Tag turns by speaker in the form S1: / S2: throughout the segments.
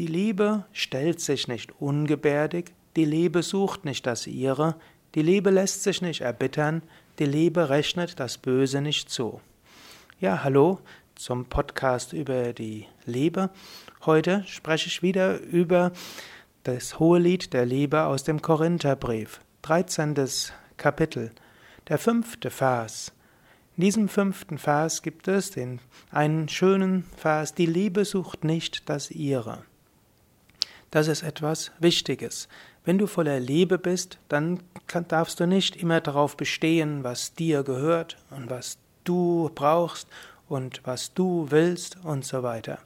S1: Die Liebe stellt sich nicht ungebärdig, die Liebe sucht nicht das ihre, die Liebe lässt sich nicht erbittern, die Liebe rechnet das Böse nicht zu. Ja, hallo zum Podcast über die Liebe. Heute spreche ich wieder über das Hohelied der Liebe aus dem Korintherbrief, 13. Kapitel, der fünfte Vers. In diesem fünften Vers gibt es den, einen schönen Vers, die Liebe sucht nicht das ihre. Das ist etwas Wichtiges. Wenn du voller Liebe bist, dann darfst du nicht immer darauf bestehen, was dir gehört und was du brauchst und was du willst und so weiter.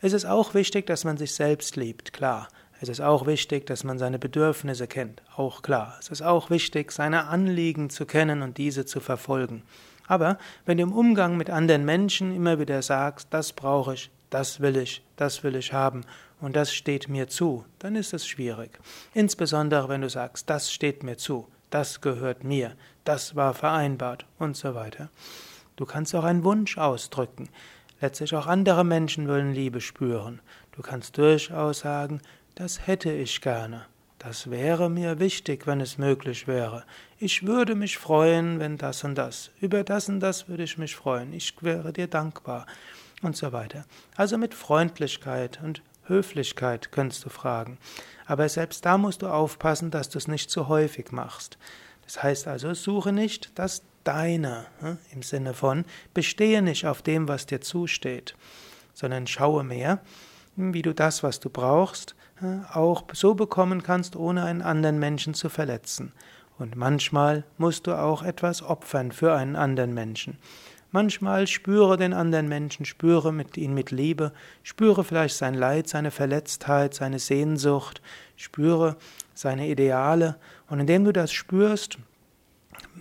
S1: Es ist auch wichtig, dass man sich selbst liebt, klar. Es ist auch wichtig, dass man seine Bedürfnisse kennt, auch klar. Es ist auch wichtig, seine Anliegen zu kennen und diese zu verfolgen. Aber wenn du im Umgang mit anderen Menschen immer wieder sagst, das brauche ich, das will ich, das will ich haben und das steht mir zu, dann ist es schwierig. Insbesondere wenn du sagst, das steht mir zu, das gehört mir, das war vereinbart und so weiter. Du kannst auch einen Wunsch ausdrücken. Letztlich auch andere Menschen wollen Liebe spüren. Du kannst durchaus sagen, das hätte ich gerne. Das wäre mir wichtig, wenn es möglich wäre. Ich würde mich freuen, wenn das und das. Über das und das würde ich mich freuen. Ich wäre dir dankbar. Und so weiter. Also mit Freundlichkeit und Höflichkeit kannst du fragen. Aber selbst da musst du aufpassen, dass du es nicht zu häufig machst. Das heißt also, suche nicht das Deine hm, im Sinne von, bestehe nicht auf dem, was dir zusteht, sondern schaue mehr, wie du das, was du brauchst, auch so bekommen kannst, ohne einen anderen Menschen zu verletzen. Und manchmal musst du auch etwas opfern für einen anderen Menschen. Manchmal spüre den anderen Menschen, spüre mit ihn mit Liebe, spüre vielleicht sein Leid, seine Verletztheit, seine Sehnsucht, spüre seine Ideale. Und indem du das spürst,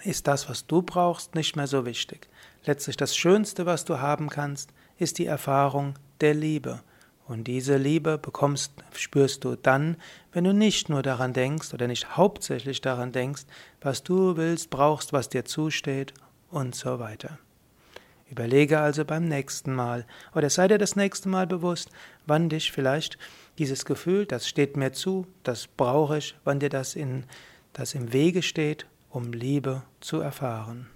S1: ist das, was du brauchst, nicht mehr so wichtig. Letztlich das Schönste, was du haben kannst, ist die Erfahrung der Liebe. Und diese Liebe bekommst, spürst du dann, wenn du nicht nur daran denkst oder nicht hauptsächlich daran denkst, was du willst, brauchst, was dir zusteht und so weiter. Überlege also beim nächsten Mal oder sei dir das nächste Mal bewusst, wann dich vielleicht dieses Gefühl, das steht mir zu, das brauche ich, wann dir das in das im Wege steht, um Liebe zu erfahren.